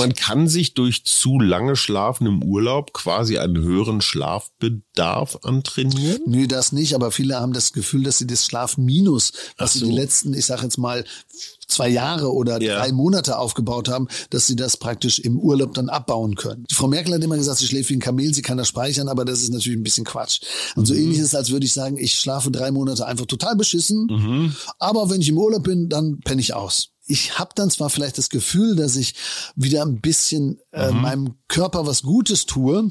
Man kann sich durch zu lange Schlafen im Urlaub quasi einen höheren Schlafbedarf antrainieren? Nö, das nicht, aber viele haben das Gefühl, dass sie das Schlafminus, was so. sie die letzten, ich sage jetzt mal, zwei Jahre oder ja. drei Monate aufgebaut haben, dass sie das praktisch im Urlaub dann abbauen können. Die Frau Merkel hat immer gesagt, sie schläft wie ein Kamel, sie kann das speichern, aber das ist natürlich ein bisschen Quatsch. Und so mhm. ähnlich ist es, als würde ich sagen, ich schlafe drei Monate einfach total beschissen, mhm. aber wenn ich im Urlaub bin, dann penne ich aus ich habe dann zwar vielleicht das Gefühl, dass ich wieder ein bisschen äh, mhm. meinem Körper was Gutes tue,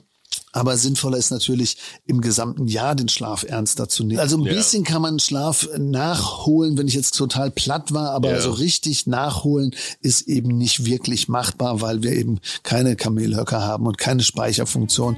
aber sinnvoller ist natürlich im gesamten Jahr den Schlaf ernster zu nehmen. Also ein ja. bisschen kann man Schlaf nachholen, wenn ich jetzt total platt war, aber ja. so richtig nachholen ist eben nicht wirklich machbar, weil wir eben keine Kamelhöcker haben und keine Speicherfunktion.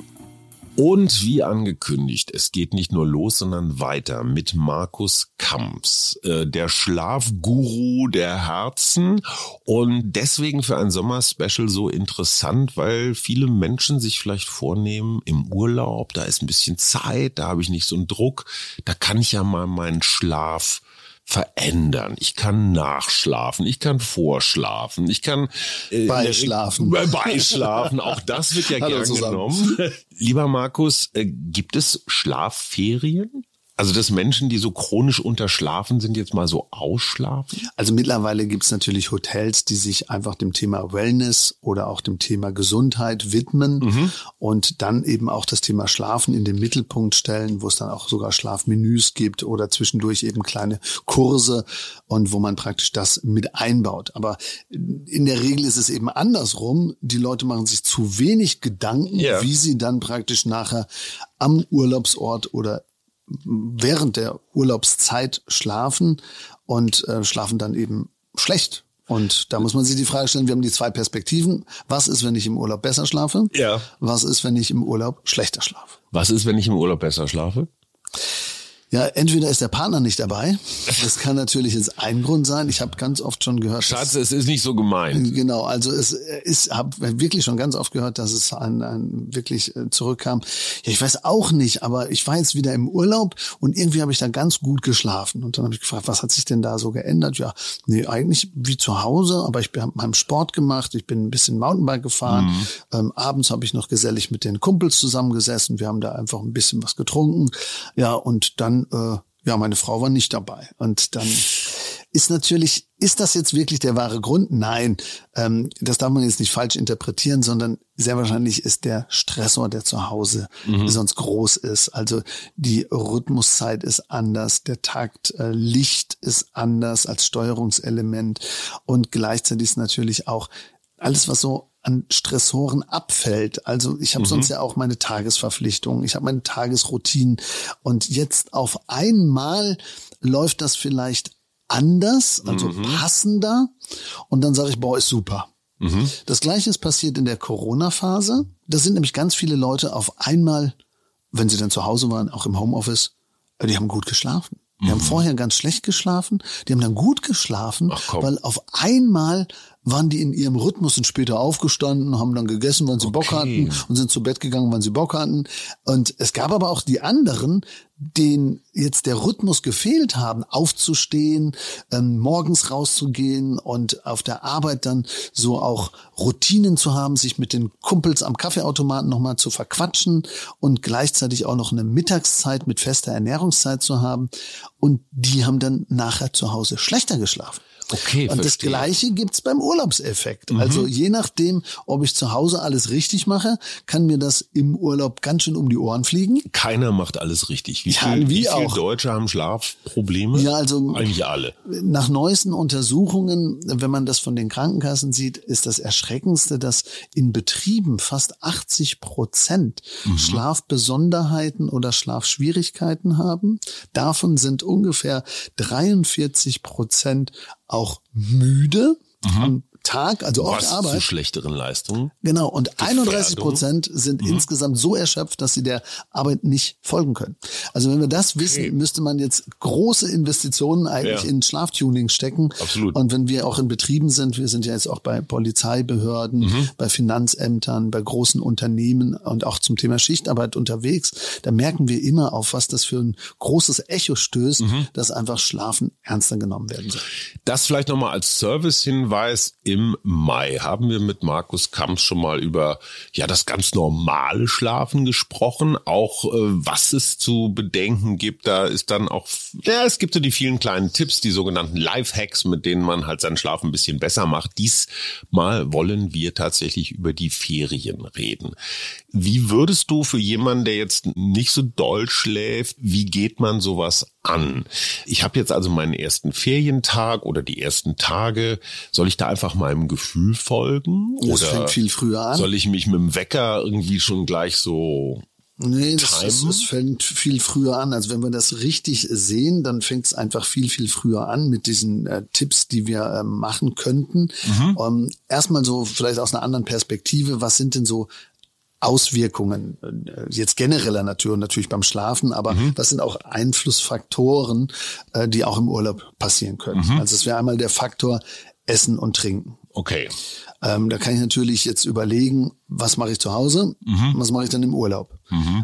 Und wie angekündigt, es geht nicht nur los, sondern weiter mit Markus Kamps, äh, der Schlafguru der Herzen. Und deswegen für ein Sommerspecial so interessant, weil viele Menschen sich vielleicht vornehmen, im Urlaub, da ist ein bisschen Zeit, da habe ich nicht so einen Druck, da kann ich ja mal meinen Schlaf verändern. Ich kann nachschlafen, ich kann vorschlafen, ich kann äh, beischlafen. Äh, beischlafen, auch das wird ja gerne genommen. Lieber Markus, äh, gibt es Schlafferien? Also, dass Menschen, die so chronisch unterschlafen sind, jetzt mal so ausschlafen? Also mittlerweile gibt es natürlich Hotels, die sich einfach dem Thema Wellness oder auch dem Thema Gesundheit widmen mhm. und dann eben auch das Thema Schlafen in den Mittelpunkt stellen, wo es dann auch sogar Schlafmenüs gibt oder zwischendurch eben kleine Kurse und wo man praktisch das mit einbaut. Aber in der Regel ist es eben andersrum. Die Leute machen sich zu wenig Gedanken, ja. wie sie dann praktisch nachher am Urlaubsort oder während der Urlaubszeit schlafen und äh, schlafen dann eben schlecht. Und da muss man sich die Frage stellen, wir haben die zwei Perspektiven. Was ist, wenn ich im Urlaub besser schlafe? Ja. Was ist, wenn ich im Urlaub schlechter schlafe? Was ist, wenn ich im Urlaub besser schlafe? Ja, entweder ist der Partner nicht dabei. Das kann natürlich jetzt ein Grund sein. Ich habe ganz oft schon gehört. Schatz, es ist nicht so gemein. Genau, also es ist, habe wirklich schon ganz oft gehört, dass es ein, ein wirklich äh, zurückkam. Ja, ich weiß auch nicht, aber ich war jetzt wieder im Urlaub und irgendwie habe ich da ganz gut geschlafen. Und dann habe ich gefragt, was hat sich denn da so geändert? Ja, nee, eigentlich wie zu Hause, aber ich habe meinem Sport gemacht, ich bin ein bisschen Mountainbike gefahren. Mhm. Ähm, abends habe ich noch gesellig mit den Kumpels zusammengesessen. Wir haben da einfach ein bisschen was getrunken. Ja, und dann äh, ja, meine Frau war nicht dabei. Und dann ist natürlich, ist das jetzt wirklich der wahre Grund? Nein, ähm, das darf man jetzt nicht falsch interpretieren, sondern sehr wahrscheinlich ist der Stressor, der zu Hause mhm. sonst groß ist. Also die Rhythmuszeit ist anders, der Takt äh, Licht ist anders als Steuerungselement und gleichzeitig ist natürlich auch alles, was so an Stressoren abfällt. Also ich habe mhm. sonst ja auch meine Tagesverpflichtungen, ich habe meine Tagesroutinen und jetzt auf einmal läuft das vielleicht anders, also mhm. passender und dann sage ich, boah, ist super. Mhm. Das gleiche ist passiert in der Corona-Phase. Da sind nämlich ganz viele Leute auf einmal, wenn sie dann zu Hause waren, auch im Homeoffice, äh, die haben gut geschlafen. Die haben mhm. vorher ganz schlecht geschlafen, die haben dann gut geschlafen, weil auf einmal waren die in ihrem Rhythmus und später aufgestanden, haben dann gegessen, wann sie okay. Bock hatten und sind zu Bett gegangen, wann sie Bock hatten. Und es gab aber auch die anderen, denen jetzt der Rhythmus gefehlt haben, aufzustehen, ähm, morgens rauszugehen und auf der Arbeit dann so auch Routinen zu haben, sich mit den Kumpels am Kaffeeautomaten nochmal zu verquatschen und gleichzeitig auch noch eine Mittagszeit mit fester Ernährungszeit zu haben. Und die haben dann nachher zu Hause schlechter geschlafen. Okay, Und das Gleiche gibt's beim Urlaubseffekt. Mhm. Also je nachdem, ob ich zu Hause alles richtig mache, kann mir das im Urlaub ganz schön um die Ohren fliegen. Keiner macht alles richtig. Wie, ja, viel, wie, wie viele Deutsche haben Schlafprobleme? Ja, also eigentlich alle. Nach neuesten Untersuchungen, wenn man das von den Krankenkassen sieht, ist das Erschreckendste, dass in Betrieben fast 80 Prozent mhm. Schlafbesonderheiten oder Schlafschwierigkeiten haben. Davon sind ungefähr 43 Prozent auch müde. Mhm. Tag, also oft Was Arbeit. zu schlechteren Leistungen. Genau, und 31 Prozent sind Mhm. insgesamt so erschöpft, dass sie der Arbeit nicht folgen können. Also wenn wir das wissen, müsste man jetzt große Investitionen eigentlich Ja. in Schlaftuning stecken. Absolut. Und wenn wir auch in Betrieben sind, wir sind ja jetzt auch bei Polizeibehörden, Mhm. bei Finanzämtern, bei großen Unternehmen und auch zum Thema Schichtarbeit unterwegs, da merken wir immer, auf was das für ein großes Echo stößt, Mhm. dass einfach Schlafen ernster genommen werden soll. Das vielleicht nochmal als Servicehinweis. Im Mai haben wir mit Markus Kamps schon mal über ja das ganz normale Schlafen gesprochen. Auch äh, was es zu bedenken gibt. Da ist dann auch, ja, es gibt so die vielen kleinen Tipps, die sogenannten Lifehacks, mit denen man halt seinen Schlaf ein bisschen besser macht. Diesmal wollen wir tatsächlich über die Ferien reden. Wie würdest du für jemanden, der jetzt nicht so doll schläft, wie geht man sowas an? Ich habe jetzt also meinen ersten Ferientag oder die ersten Tage. Soll ich da einfach meinem Gefühl folgen? Das oder fängt viel früher an. soll ich mich mit dem Wecker irgendwie schon gleich so Nee, das, ist, das fängt viel früher an. Also wenn wir das richtig sehen, dann fängt es einfach viel, viel früher an mit diesen äh, Tipps, die wir äh, machen könnten. Ähm, erstmal so vielleicht aus einer anderen Perspektive, was sind denn so Auswirkungen, äh, jetzt genereller Natur natürlich beim Schlafen, aber was sind auch Einflussfaktoren, äh, die auch im Urlaub passieren können? Also es wäre einmal der Faktor Essen und Trinken. Okay. Ähm, da kann ich natürlich jetzt überlegen, was mache ich zu Hause, was mache ich dann im Urlaub.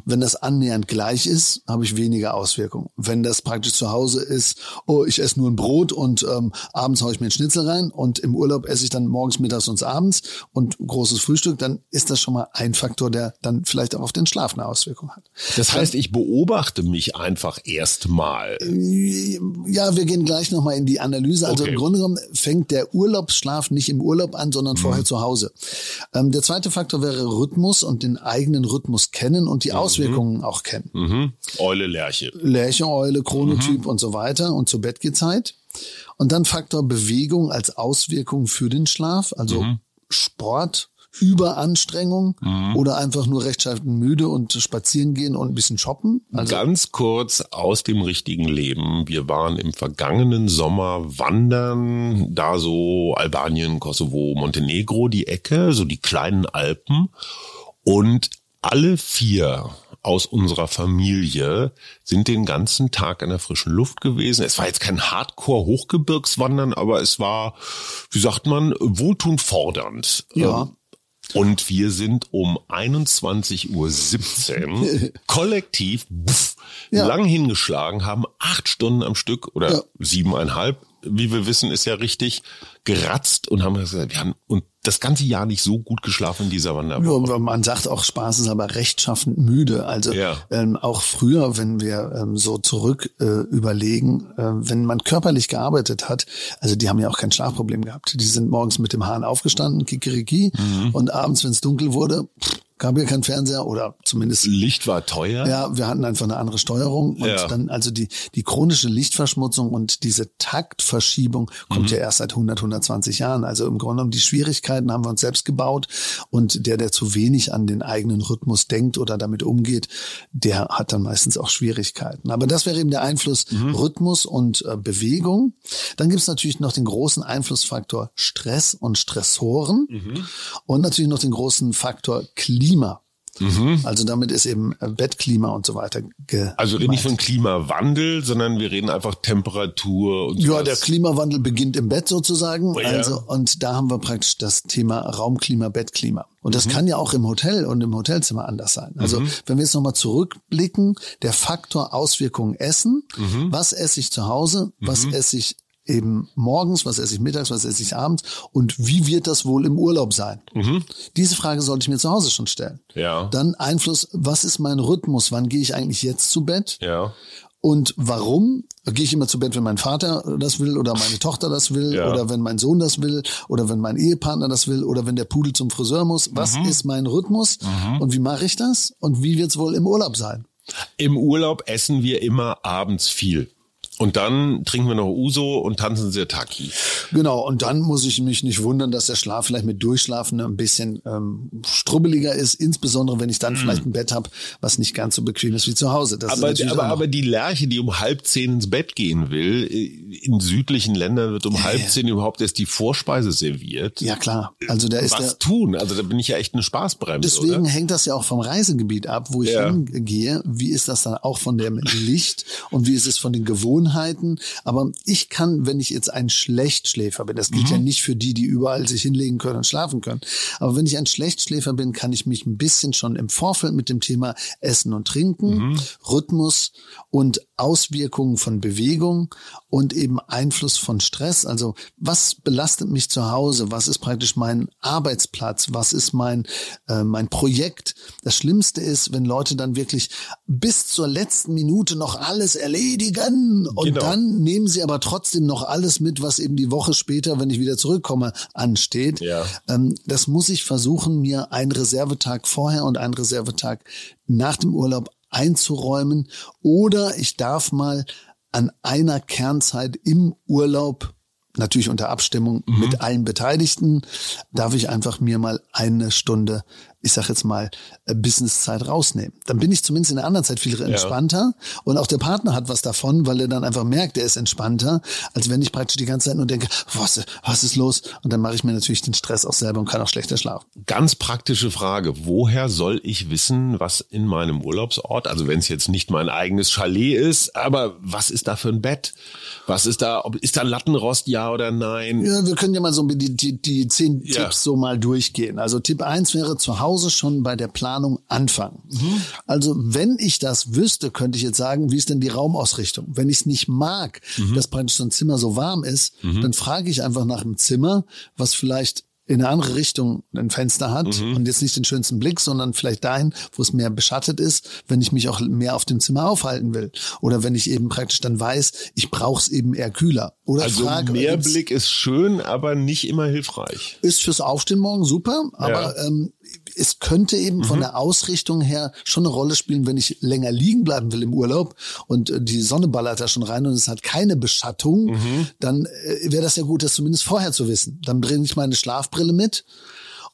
Wenn das annähernd gleich ist, habe ich weniger Auswirkungen. Wenn das praktisch zu Hause ist, oh, ich esse nur ein Brot und ähm, abends haue ich mir einen Schnitzel rein und im Urlaub esse ich dann morgens, mittags und abends und großes Frühstück, dann ist das schon mal ein Faktor, der dann vielleicht auch auf den Schlaf eine Auswirkung hat. Das heißt, ich beobachte mich einfach erstmal. Ja, wir gehen gleich nochmal in die Analyse. Also Okay. im Grunde genommen fängt der Urlaubsschlaf nicht im Urlaub an, sondern vorher zu Hause. Ähm, der zweite Faktor wäre Rhythmus und den eigenen Rhythmus kennen und die Auswirkungen auch kennen. Mhm. Eule Lerche. Lercheneule, Chronotyp und so weiter und zur Bettgehzeit. Und dann Faktor Bewegung als Auswirkung für den Schlaf, also Sport, Überanstrengung oder einfach nur rechtschaffen müde und spazieren gehen und ein bisschen shoppen. Also Ganz kurz aus dem richtigen Leben. Wir waren im vergangenen Sommer wandern, da so Albanien, Kosovo, Montenegro, die Ecke, so die kleinen Alpen. Und alle vier aus unserer Familie sind den ganzen Tag in der frischen Luft gewesen. Es war jetzt kein Hardcore-Hochgebirgswandern, aber es war, wie sagt man, wohltuend fordernd. Ja. Ähm, Und wir sind um 21.17 Uhr kollektiv pff, Ja. lang hingeschlagen, haben acht Stunden am Stück oder Ja. siebeneinhalb, wie wir wissen, ist ja richtig, geratzt und haben gesagt, wir haben und das ganze Jahr nicht so gut geschlafen in dieser Wanderwoche. Ja, man sagt auch Spaß ist aber rechtschaffend müde. Also Ja. ähm, auch früher, wenn wir ähm, so zurück äh, überlegen, äh, wenn man körperlich gearbeitet hat, also die haben ja auch kein Schlafproblem gehabt. Die sind morgens mit dem Hahn aufgestanden, kikeriki, Mhm. und abends, wenn es dunkel wurde, pff, gab ja kein Fernseher oder zumindest Licht war teuer. ja, wir hatten einfach eine andere Steuerung und Ja. dann also die die chronische Lichtverschmutzung und diese Taktverschiebung kommt ja erst seit 100 120 Jahren. Also im Grunde genommen die Schwierigkeiten haben wir uns selbst gebaut und der der zu wenig an den eigenen Rhythmus denkt oder damit umgeht, der hat dann meistens auch Schwierigkeiten. Aber das wäre eben der Einfluss Rhythmus und äh, Bewegung. Dann gibt es natürlich noch den großen Einflussfaktor Stress und Stressoren und natürlich noch den großen Faktor Klima. Also damit ist eben äh, Bettklima und so weiter. Also wir reden nicht von Klimawandel, sondern wir reden einfach Temperatur und ja, sowas. der Klimawandel beginnt im Bett sozusagen. Oh ja. Also und da haben wir praktisch das Thema Raumklima, Bettklima. Und Mhm. das kann ja auch im Hotel und im Hotelzimmer anders sein. Also wenn wir jetzt nochmal zurückblicken, der Faktor Auswirkungen Essen, Mhm. was esse ich zu Hause, was esse ich eben morgens, was esse ich mittags, was esse ich abends und wie wird das wohl im Urlaub sein? Diese Frage sollte ich mir zu Hause schon stellen. Mhm. Ja. Dann Einfluss, was ist mein Rhythmus? Wann gehe ich eigentlich jetzt zu Bett? Ja. Und warum? Gehe ich immer zu Bett, wenn mein Vater das will oder meine Tochter das will Ja. oder wenn mein Sohn das will oder wenn mein Ehepartner das will oder wenn der Pudel zum Friseur muss? Was Mhm. ist mein Rhythmus und wie mache ich das und wie wird's wohl im Urlaub sein? Im Urlaub essen wir immer abends viel. Und dann trinken wir noch Uso und tanzen Sirtaki. Genau, und dann muss ich mich nicht wundern, dass der Schlaf vielleicht mit Durchschlafen ein bisschen ähm, strubbeliger ist, insbesondere wenn ich dann vielleicht ein Bett habe, was nicht ganz so bequem ist wie zu Hause. Das Aber, aber, aber die Lerche, die um halb zehn ins Bett gehen will, in südlichen Ländern wird um halb ja. zehn überhaupt erst die Vorspeise serviert. ja klar, also da ist der, Was tun? Also da bin ich ja echt eine Spaßbremse, Deswegen oder? hängt das ja auch vom Reisegebiet ab, wo ich Ja. hingehe. Wie ist das dann auch von dem Licht und wie ist es von den Gewohnheiten? Aber ich kann, wenn ich jetzt ein Schlechtschläfer bin, das gilt ja nicht für die, die überall sich hinlegen können und schlafen können. Aber wenn ich ein Schlechtschläfer bin, kann ich mich ein bisschen schon im Vorfeld mit dem Thema Essen und Trinken, Rhythmus und Auswirkungen von Bewegung und eben Einfluss von Stress. Also was belastet mich zu Hause? Was ist praktisch mein Arbeitsplatz? Was ist mein, äh, mein Projekt? Das Schlimmste ist, wenn Leute dann wirklich bis zur letzten Minute noch alles erledigen und Genau. dann nehmen sie aber trotzdem noch alles mit, was eben die Woche später, wenn ich wieder zurückkomme, ansteht. Ja. Ähm, das muss ich versuchen, mir einen Reservetag vorher und einen Reservetag nach dem Urlaub einzuräumen. Oder ich darf mal an einer Kernzeit im Urlaub, natürlich unter Abstimmung mit allen Beteiligten, darf ich einfach mir mal eine Stunde, ich sag jetzt mal, äh, Businesszeit rausnehmen. Dann bin ich zumindest in der anderen Zeit viel entspannter und auch der Partner hat was davon, weil er dann einfach merkt, er ist entspannter, als wenn ich praktisch die ganze Zeit nur denke, was, was ist los? Und dann mache ich mir natürlich den Stress auch selber und kann auch schlechter schlafen. Ganz praktische Frage. Woher soll ich wissen, was in meinem Urlaubsort, also wenn es jetzt nicht mein eigenes Chalet ist, aber was ist da für ein Bett? Was ist da, ob, ist da Lattenrost, ja oder nein? Ja, wir können ja mal so die, die, die zehn Ja. Tipps so mal durchgehen. Also Tipp eins wäre zu Hause schon bei der Planung anfangen. Mhm. Also wenn ich das wüsste, könnte ich jetzt sagen, wie ist denn die Raumausrichtung? Wenn ich es nicht mag, Mhm. dass praktisch so ein Zimmer so warm ist, dann frage ich einfach nach einem Zimmer, was vielleicht in eine andere Richtung ein Fenster hat Mhm. und jetzt nicht den schönsten Blick, sondern vielleicht dahin, wo es mehr beschattet ist, wenn ich mich auch mehr auf dem Zimmer aufhalten will. Oder wenn ich eben praktisch dann weiß, ich brauche es eben eher kühler. Oder Also frage, mehr Blick ist schön, aber nicht immer hilfreich. ist fürs Aufstehen morgen super, aber ähm, es könnte eben von der Ausrichtung her schon eine Rolle spielen, wenn ich länger liegen bleiben will im Urlaub und äh, die Sonne ballert da schon rein und es hat keine Beschattung, dann äh, wäre das ja gut, das zumindest vorher zu wissen. Dann bringe ich meine Schlafbrille mit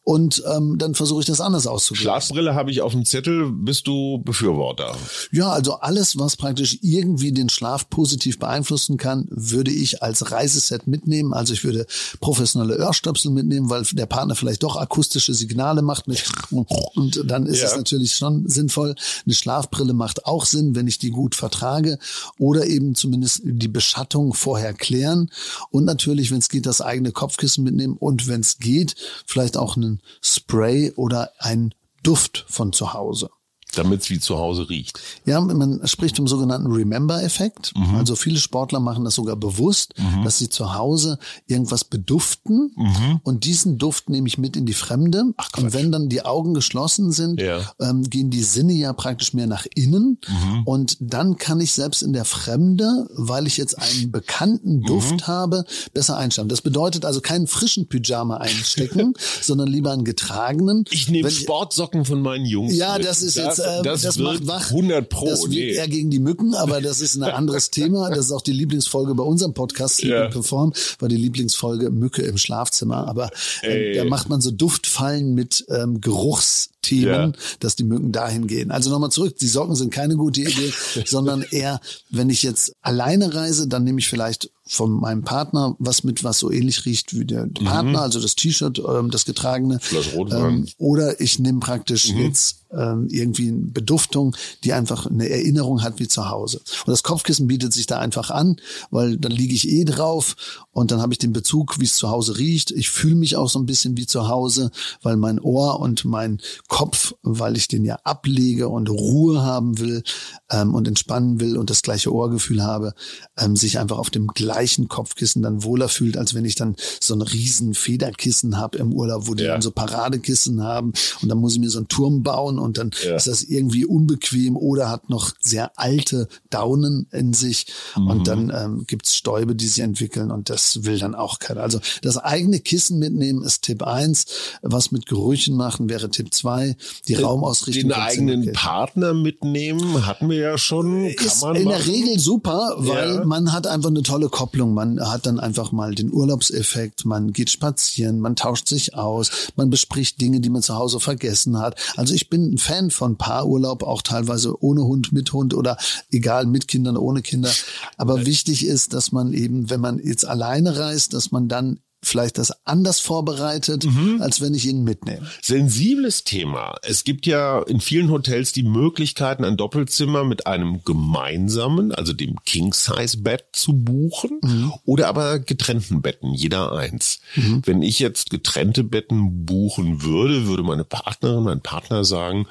und ähm, dann versuche ich das anders auszugleichen. Schlafbrille habe ich auf dem Zettel. Bist du Befürworter? Ja, also alles, was praktisch irgendwie den Schlaf positiv beeinflussen kann, würde ich als Reiseset mitnehmen. Also ich würde professionelle Ohrstöpsel mitnehmen, weil der Partner vielleicht doch akustische Signale macht mit und dann ist Ja. es natürlich schon sinnvoll. Eine Schlafbrille macht auch Sinn, wenn ich die gut vertrage oder eben zumindest die Beschattung vorher klären und natürlich, wenn es geht, das eigene Kopfkissen mitnehmen und wenn es geht, vielleicht auch einen Spray oder einen Duft von zu Hause. Damit es wie zu Hause riecht. Ja, man spricht vom sogenannten Remember-Effekt. Mhm. Also viele Sportler machen das sogar bewusst, dass sie zu Hause irgendwas beduften Mhm. und diesen Duft nehme ich mit in die Fremde. und wenn dann die Augen geschlossen sind, Ja. ähm, gehen die Sinne ja praktisch mehr nach innen Mhm. und dann kann ich selbst in der Fremde, weil ich jetzt einen bekannten Mhm. Duft habe, besser einschlafen. Das bedeutet also keinen frischen Pyjama einstecken, sondern lieber einen getragenen. Ich nehme Sportsocken von meinen Jungs. ja, mit. das ist jetzt, äh, das, das, macht wach. 100 pro. Das wird nee. eher gegen die Mücken, aber das ist ein anderes Thema. Das ist auch die Lieblingsfolge bei unserem Podcast Sleep Ja. Perform, war die Lieblingsfolge Mücke im Schlafzimmer. Aber äh, da macht man so Duftfallen mit ähm, Geruchsthemen, Ja. dass die Mücken dahin gehen. Also nochmal zurück, die Socken sind keine gute Idee, sondern eher, wenn ich jetzt alleine reise, dann nehme ich vielleicht von meinem Partner was mit, was so ähnlich riecht wie der Partner, also das T-Shirt, ähm, das getragene. Rotwein. Ähm, oder ich nehme praktisch jetzt ähm, irgendwie eine Beduftung, die einfach eine Erinnerung hat wie zu Hause. Und das Kopfkissen bietet sich da einfach an, weil dann liege ich eh drauf und dann habe ich den Bezug, wie es zu Hause riecht. Ich fühle mich auch so ein bisschen wie zu Hause, weil mein Ohr und mein Kopf, weil ich den ja ablege und Ruhe haben will ähm, und entspannen will und das gleiche Ohrgefühl habe, ähm, sich einfach auf dem gleichen Kopfkissen dann wohler fühlt, als wenn ich dann so ein riesen Federkissen habe im Urlaub, wo die Ja. dann so Paradekissen haben und dann muss ich mir so einen Turm bauen und dann ja. ist das irgendwie unbequem oder hat noch sehr alte Daunen in sich mhm. und dann ähm, gibt's Stäube, die sich entwickeln und das will dann auch keiner. Also das eigene Kissen mitnehmen ist Tipp eins. was mit Gerüchen machen wäre Tipp zwei. die Raumausrichtung. Den eigenen Partner mitnehmen hatten wir ja schon. Kann ist in der Regel super, weil ja. man hat einfach eine tolle Kopplung. Man hat dann einfach mal den Urlaubseffekt, man geht spazieren, man tauscht sich aus, man bespricht Dinge, die man zu Hause vergessen hat. Also ich bin ein Fan von Paarurlaub, auch teilweise ohne Hund, mit Hund oder egal, mit Kindern, ohne Kinder. Aber wichtig ist, dass man eben, wenn man jetzt alleine reist, dass man dann vielleicht das anders vorbereitet, mhm. als wenn ich ihn mitnehme. Sensibles Thema. Es gibt ja in vielen Hotels die Möglichkeiten, ein Doppelzimmer mit einem gemeinsamen, also dem King-Size-Bett zu buchen mhm. oder aber getrennten Betten, jeder eins. Mhm. Wenn ich jetzt getrennte Betten buchen würde, würde meine Partnerin, mein Partner sagen,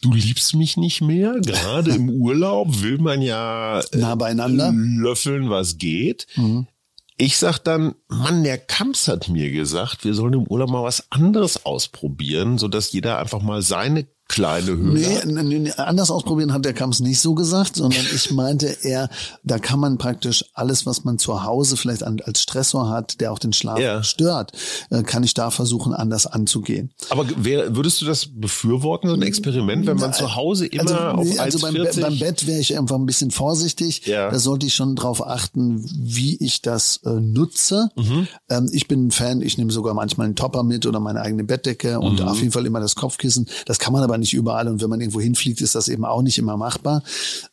du liebst mich nicht mehr. Gerade im Urlaub will man ja nah beieinander löffeln, was geht. Mhm. Ich sag dann, Mann, der Kamps hat mir gesagt, wir sollen im Urlaub mal was anderes ausprobieren, so dass jeder einfach mal seine kleine Höhe. Nee, nee, anders ausprobieren hat der Kamps nicht so gesagt, sondern ich meinte eher, da kann man praktisch alles, was man zu Hause vielleicht als Stressor hat, der auch den Schlaf ja. stört, äh, kann ich da versuchen, anders anzugehen. Aber wer, würdest du das befürworten, so ein Experiment, wenn man zu Hause immer also, auf also beim, beim Bett wäre ich einfach ein bisschen vorsichtig. Ja. Da sollte ich schon drauf achten, wie ich das äh, nutze. Mhm. Ähm, ich bin ein Fan, ich nehme sogar manchmal einen Topper mit oder meine eigene Bettdecke und mhm. auf jeden Fall immer das Kopfkissen. Das kann man aber aber nicht überall. Und wenn man irgendwo hinfliegt, ist das eben auch nicht immer machbar.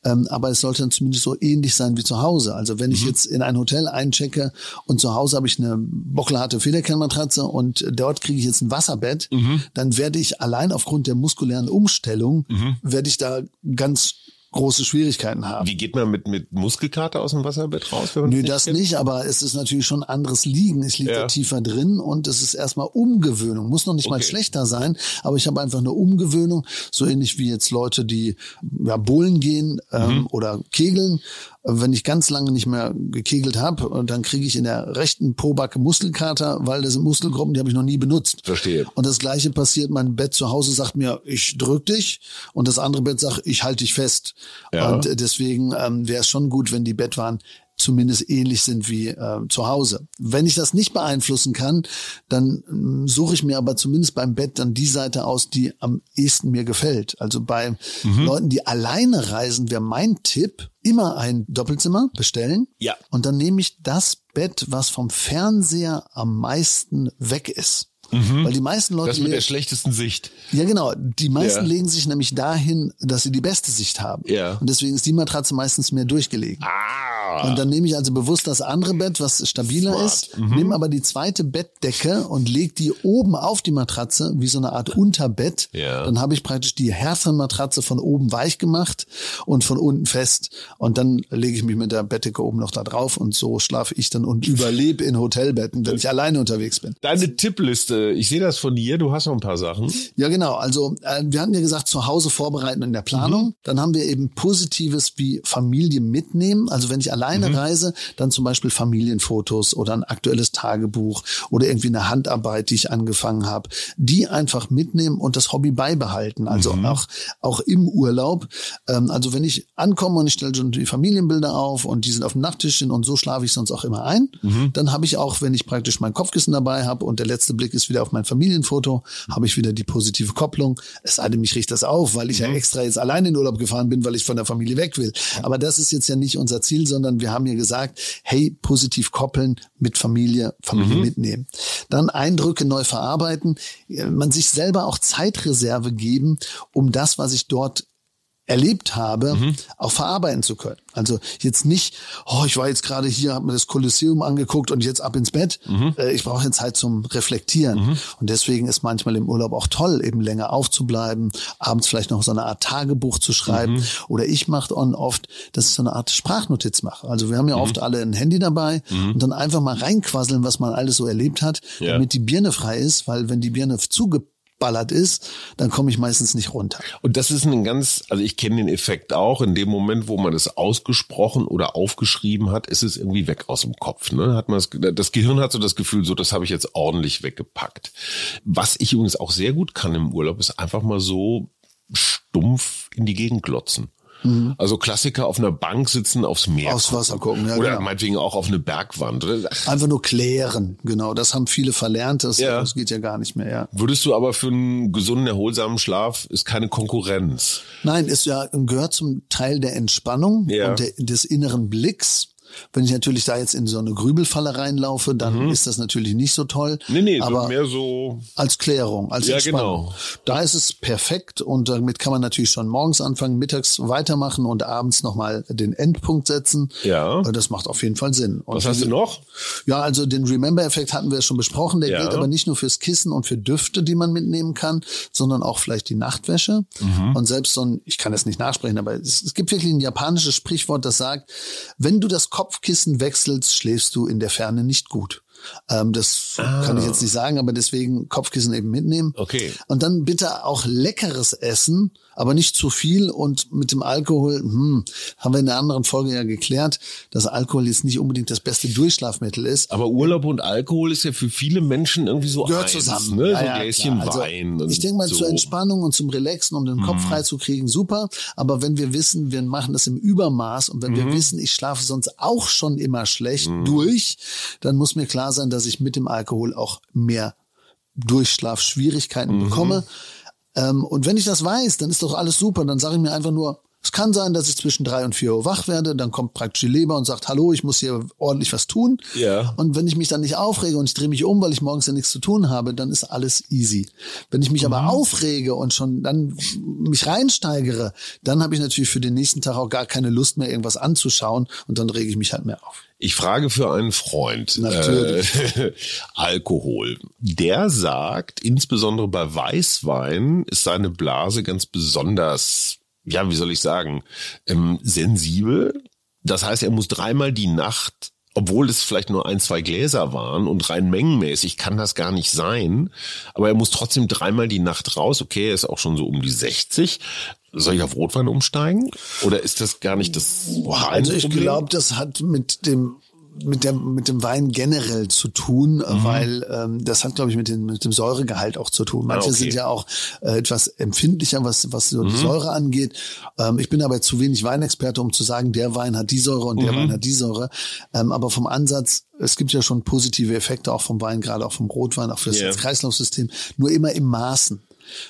Ähm, aber es sollte dann zumindest so ähnlich sein wie zu Hause. Also wenn mhm. ich jetzt in ein Hotel einchecke und zu Hause habe ich eine bockelharte Federkernmatratze und dort kriege ich jetzt ein Wasserbett, mhm. dann werde ich allein aufgrund der muskulären Umstellung, mhm. werde ich da ganz große Schwierigkeiten haben. Wie geht man mit, mit Muskelkater aus dem Wasserbett raus? Wenn Nö, das kennt? nicht, aber es ist natürlich schon anderes Liegen. Es liegt ja. da tiefer drin und es ist erstmal Umgewöhnung. Muss noch nicht okay. mal schlechter sein, aber ich habe einfach eine Umgewöhnung, so ähnlich wie jetzt Leute, die ja, Bullen gehen ähm, mhm. oder kegeln wenn ich ganz lange nicht mehr gekegelt habe, dann kriege ich in der rechten Pobacke Muskelkater, weil das sind Muskelgruppen, die habe ich noch nie benutzt. Verstehe. Und das gleiche passiert, mein Bett zu Hause sagt mir, ich drück dich und das andere Bett sagt, ich halte dich fest. Ja. Und deswegen ähm, wäre es schon gut, wenn die Bettwaren zumindest ähnlich sind wie äh, zu Hause. Wenn ich das nicht beeinflussen kann, dann äh, suche ich mir aber zumindest beim Bett dann die Seite aus, die am ehesten mir gefällt. Also bei mhm. Leuten, die alleine reisen, wäre mein Tipp, immer ein Doppelzimmer bestellen. Ja. Und dann nehme ich das Bett, was vom Fernseher am meisten weg ist. Mhm. Weil die meisten Leute. Das mit der schlechtesten Sicht. Ja, genau. Die meisten ja. legen sich nämlich dahin, dass sie die beste Sicht haben. Ja. Und deswegen ist die Matratze meistens mehr durchgelegen. Ah. Und dann nehme ich also bewusst das andere Bett, was stabiler Smart. ist, mhm. nehme aber die zweite Bettdecke und lege die oben auf die Matratze, wie so eine Art Unterbett. Ja. Dann habe ich praktisch die härtere Matratze von oben weich gemacht und von unten fest. Und dann lege ich mich mit der Bettdecke oben noch da drauf und so schlafe ich dann und überlebe in Hotelbetten, wenn ich alleine unterwegs bin. Deine Tippliste ich sehe das von dir, du hast noch ein paar Sachen. Ja, genau. Also äh, wir hatten ja gesagt, zu Hause vorbereiten in der Planung. Mhm. Dann haben wir eben Positives wie Familie mitnehmen. Also wenn ich alleine mhm. reise, dann zum Beispiel Familienfotos oder ein aktuelles Tagebuch oder irgendwie eine Handarbeit, die ich angefangen habe, die einfach mitnehmen und das Hobby beibehalten. Also mhm. auch, auch im Urlaub. Ähm, also wenn ich ankomme und ich stelle schon die Familienbilder auf und die sind auf dem Nachttischchen und so schlafe ich sonst auch immer ein, mhm. dann habe ich auch, wenn ich praktisch mein Kopfkissen dabei habe und der letzte Blick ist wieder auf mein Familienfoto, habe ich wieder die positive Kopplung. Es sei denn, mich riecht das auf, weil ich mhm. ja extra jetzt allein in Urlaub gefahren bin, weil ich von der Familie weg will. Aber das ist jetzt ja nicht unser Ziel, sondern wir haben ja gesagt, hey, positiv koppeln mit Familie, Familie mhm. mitnehmen. Dann Eindrücke neu verarbeiten, man sich selber auch Zeitreserve geben, um das, was ich dort erlebt habe, mhm. auch verarbeiten zu können. Also jetzt nicht, oh, ich war jetzt gerade hier, habe mir das Kolosseum angeguckt und jetzt ab ins Bett. Mhm. Äh, ich brauche jetzt Zeit zum Reflektieren. Mhm. Und deswegen ist manchmal im Urlaub auch toll, eben länger aufzubleiben, abends vielleicht noch so eine Art Tagebuch zu schreiben. Mhm. Oder ich mache oft, dass ich so eine Art Sprachnotiz mache. Also wir haben ja mhm. oft alle ein Handy dabei mhm. und dann einfach mal reinquasseln, was man alles so erlebt hat, ja. damit die Birne frei ist, weil wenn die Birne zuge geballert ist, dann komme ich meistens nicht runter. Und das ist ein ganz, also ich kenne den Effekt auch, in dem Moment, wo man es ausgesprochen oder aufgeschrieben hat, ist es irgendwie weg aus dem Kopf. Ne? Hat man das, das Gehirn hat so das Gefühl, so das habe ich jetzt ordentlich weggepackt. Was ich übrigens auch sehr gut kann im Urlaub, ist einfach mal so stumpf in die Gegend glotzen. Also Klassiker auf einer Bank sitzen, aufs Meer. Mhm. Aufs Wasser gucken, ja, Oder genau. meinetwegen auch auf eine Bergwand. Oder? Einfach nur klären, genau. Das haben viele verlernt. Das, Ja. das geht ja gar nicht mehr, ja. Würdest du aber für einen gesunden, erholsamen Schlaf ist keine Konkurrenz. Nein, ist ja gehört zum Teil der Entspannung Ja. und der, des inneren Blicks. Wenn ich natürlich da jetzt in so eine Grübelfalle reinlaufe, dann ist das natürlich nicht so toll. Mhm. Nee, nee, so aber mehr so. als Klärung, als Ja, Entspannung. genau. Da ist es perfekt und damit kann man natürlich schon morgens anfangen, mittags weitermachen und abends nochmal den Endpunkt setzen. Ja. Äh, Das macht auf jeden Fall Sinn. Und Was hast du noch? Ja, also den Remember-Effekt hatten wir schon besprochen. Der Ja. gilt aber nicht nur fürs Kissen und für Düfte, die man mitnehmen kann, sondern auch vielleicht die Nachtwäsche. Mhm. Und selbst so ein, ich kann das nicht nachsprechen, aber es, es gibt wirklich ein japanisches Sprichwort, das sagt, wenn du das Kopfkissen wechselst, schläfst du in der Ferne nicht gut. Ähm, das kann ich jetzt nicht sagen, aber deswegen Kopfkissen eben mitnehmen. Ah. Okay. Und dann bitte auch leckeres Essen, aber nicht zu viel und mit dem Alkohol, hm, haben wir in einer anderen Folge ja geklärt, dass Alkohol jetzt nicht unbedingt das beste Durchschlafmittel ist. Aber Urlaub und Alkohol ist ja für viele Menschen irgendwie so Gehört eins, zusammen. Ne? Ja, so ja, ein Gläschen klar. Also, Wein. und ich denke mal so. Mhm. zur Entspannung und zum Relaxen, um den Kopf frei zu kriegen, super. Aber wenn wir wissen, wir machen das im Übermaß und wenn wir Mhm. wissen, ich schlafe sonst auch schon immer schlecht durch, dann muss mir klar sein, dass ich mit dem Alkohol auch mehr Durchschlafschwierigkeiten Mhm. bekomme. Ähm, und wenn ich das weiß, dann ist doch alles super. Dann sage ich mir einfach nur, es kann sein, dass ich zwischen drei und vier Uhr wach werde. Dann kommt praktisch die Leber und sagt, hallo, ich muss hier ordentlich was tun. Ja. Und wenn ich mich dann nicht aufrege und ich drehe mich um, weil ich morgens ja nichts zu tun habe, dann ist alles easy. Wenn ich mich Mhm. aber aufrege und schon dann mich reinsteigere, dann habe ich natürlich für den nächsten Tag auch gar keine Lust mehr, irgendwas anzuschauen und dann rege ich mich halt mehr auf. Ich frage für einen Freund. Natürlich. Äh, Alkohol. Der sagt, insbesondere bei Weißwein ist seine Blase ganz besonders, ja, wie soll ich sagen, ähm, sensibel. Das heißt, er muss dreimal die Nacht obwohl es vielleicht nur ein, zwei Gläser waren und rein mengenmäßig kann das gar nicht sein. Aber er muss trotzdem dreimal die Nacht raus. Okay, er ist auch schon so um die 60. Soll ich auf Rotwein umsteigen? Oder ist das gar nicht das Also ich glaube, das hat mit dem mit dem mit dem Wein generell zu tun, Mhm. weil ähm, das hat glaube ich mit dem mit dem Säuregehalt auch zu tun. Manche Ah, okay. sind ja auch äh, etwas empfindlicher, was was so Mhm. die Säure angeht. Ähm, ich bin aber zu wenig Weinexperte, um zu sagen, der Wein hat die Säure und der Mhm. Wein hat die Säure. Ähm, aber vom Ansatz, es gibt ja schon positive Effekte auch vom Wein, gerade auch vom Rotwein, auch für das Ja. Herz-Kreislauf-System. Nur immer im Maßen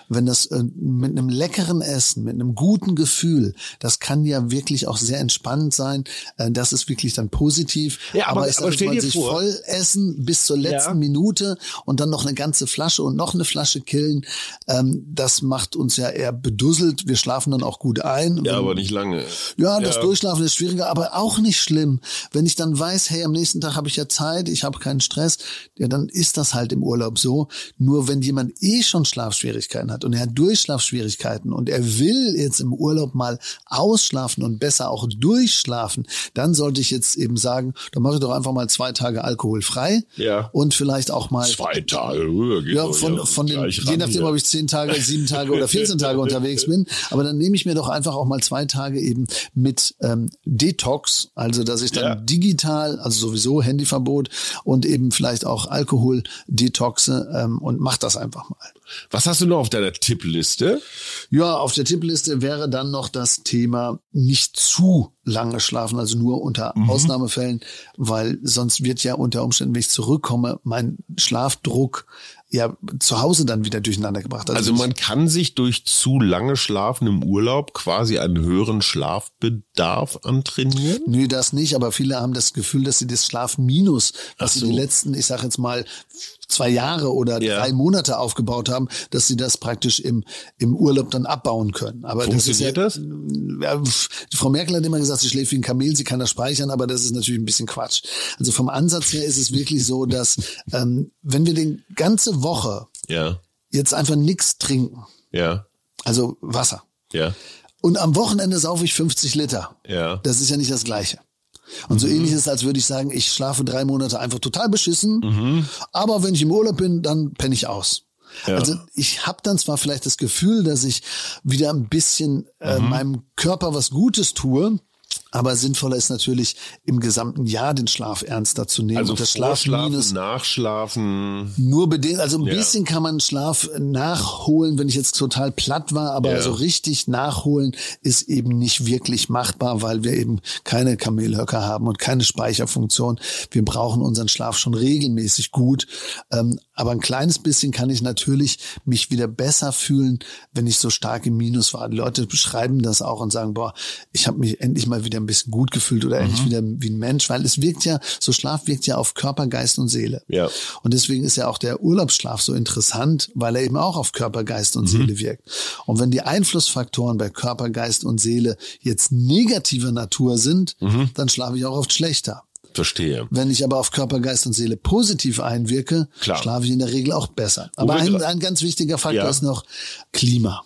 wenn das äh, mit einem leckeren Essen, mit einem guten Gefühl, das kann ja wirklich auch sehr entspannend sein. Äh, das ist wirklich dann positiv. Ja, aber- stell mal, dir sich vor- voll essen bis zur letzten Ja. Minute und dann noch eine ganze Flasche und noch eine Flasche killen, ähm, das macht uns ja eher bedusselt. Wir schlafen dann auch gut ein. Ja, Wenn- aber nicht lange. ja, das Durchschlafen ist schwieriger, aber auch nicht schlimm. Wenn ich dann weiß, hey, am nächsten Tag habe ich ja Zeit, ich habe keinen Stress, ja, dann ist das halt im Urlaub so. Nur wenn jemand eh schon Schlafschwierigkeiten hat und er hat Durchschlafschwierigkeiten und er will jetzt im Urlaub mal ausschlafen und besser auch durchschlafen, dann sollte ich jetzt eben sagen, dann mache ich doch einfach mal zwei Tage alkoholfrei Ja. und vielleicht auch mal Zwei Tage. geht ja, von, von den, je nachdem, ob ich zehn Tage, sieben Tage oder 14 Tage unterwegs bin. Aber dann nehme ich mir doch einfach auch mal zwei Tage eben mit ähm, Detox, also dass ich dann Ja. digital, also sowieso Handyverbot und eben vielleicht auch Alkohol detoxe ähm, und mach das einfach mal. Was hast du noch auf deiner Tippliste? Ja, auf der Tippliste wäre dann noch das Thema nicht zu lange schlafen, also nur unter Mhm. Ausnahmefällen, weil sonst wird ja unter Umständen, wenn ich zurückkomme, mein Schlafdruck ja zu Hause dann wieder durcheinander gebracht. Also ich- man kann sich durch zu lange Schlafen im Urlaub quasi einen höheren Schlafbedarf antrainieren? Nö, das nicht, aber viele haben das Gefühl, dass sie das Schlafminus, was Ach sie so. die letzten, ich sag jetzt mal, zwei Jahre oder Ja. drei Monate aufgebaut haben, dass sie das praktisch im, im Urlaub dann abbauen können. Aber Funktioniert das das? ist ja, ja, pf, die Frau Merkel hat immer gesagt, sie schläft wie ein Kamel, sie kann das speichern, aber das ist natürlich ein bisschen Quatsch. Also vom Ansatz her ist es wirklich so, dass ähm, wenn wir den ganze Woche Ja, jetzt einfach nichts trinken, ja, also Wasser, ja, und am Wochenende saufe ich 50 Liter, ja. das ist ja nicht das Gleiche. Und so ähnlich ist es, als würde ich sagen, ich schlafe drei Monate einfach total beschissen, aber wenn ich im Urlaub bin, dann penne ich aus. Ja. Also ich habe dann zwar vielleicht das Gefühl, dass ich wieder ein bisschen äh, meinem Körper was Gutes tue, Aber sinnvoller ist natürlich im gesamten Jahr den Schlaf ernster zu nehmen. Also und das Schlafminus Nachschlafen. nur bedingt. Also ein Ja. bisschen kann man Schlaf nachholen, wenn ich jetzt total platt war, aber Ja. so richtig nachholen ist eben nicht wirklich machbar, weil wir eben keine Kamelhöcker haben und keine Speicherfunktion. Wir brauchen unseren Schlaf schon regelmäßig gut. Ähm, aber ein kleines bisschen kann ich natürlich mich wieder besser fühlen, wenn ich so stark im Minus war. Die Leute beschreiben das auch und sagen, boah, ich habe mich endlich mal wieder ein bisschen gut gefühlt oder Mhm. endlich wieder wie ein Mensch, weil es wirkt ja, so Schlaf wirkt ja auf Körper, Geist und Seele. Ja. Und deswegen ist ja auch der Urlaubsschlaf so interessant, weil er eben auch auf Körper, Geist und Seele wirkt. Und wenn die Einflussfaktoren bei Körper, Geist und Seele jetzt negativer Natur sind, dann schlafe ich auch oft schlechter. Verstehe. Wenn ich aber auf Körper, Geist und Seele positiv einwirke, Klar. schlafe ich in der Regel auch besser. Aber ein, ein ganz wichtiger Faktor Ja. ist noch Klima.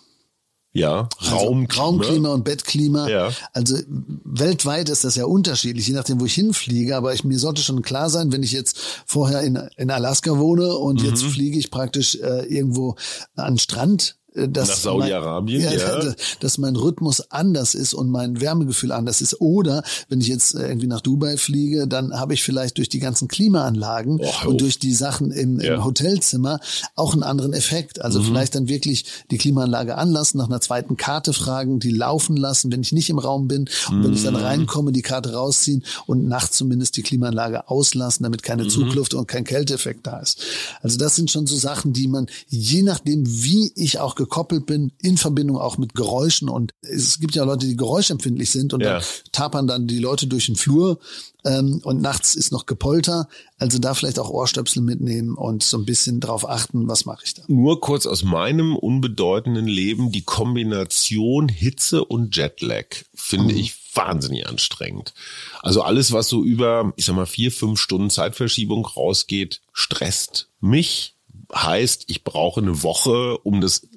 Ja, Also Raumklima. Raumklima und Bettklima. Ja. Also weltweit ist das ja unterschiedlich, je nachdem, wo ich hinfliege. Aber ich, mir sollte schon klar sein, wenn ich jetzt vorher in, in Alaska wohne und jetzt Mhm. fliege ich praktisch äh, irgendwo an den Strand. Äh, Dass Nach Saudi-Arabien, mein, ja. dass mein Rhythmus anders ist und mein Wärmegefühl anders ist. Oder wenn ich jetzt äh, irgendwie nach Dubai fliege, dann habe ich vielleicht durch die ganzen Klimaanlagen Och, und oh. durch die Sachen im, Ja. im Hotelzimmer auch einen anderen Effekt. Mhm. Also vielleicht dann wirklich die Klimaanlage anlassen, nach einer zweiten Karte fragen, die laufen lassen, wenn ich nicht im Raum bin. Und wenn ich Mhm. dann reinkomme, die Karte rausziehen und nachts zumindest die Klimaanlage auslassen, damit keine Mhm. Zugluft und kein Kälteeffekt da ist. Also das sind schon so Sachen, die man, je nachdem, wie ich auch gekoppelt bin, in Verbindung auch mit Geräuschen und es gibt ja Leute, die geräuschempfindlich sind und Ja. dann tapern dann die Leute durch den Flur ähm, und nachts ist noch Gepolter. Also da vielleicht auch Ohrstöpsel mitnehmen und so ein bisschen drauf achten, was mache ich da. Nur kurz aus meinem unbedeutenden Leben, die Kombination Hitze und Jetlag finde ich wahnsinnig anstrengend. Also alles, was so über, ich sag mal, vier, fünf Stunden Zeitverschiebung rausgeht, stresst mich. Heißt, ich brauche eine Woche, um das,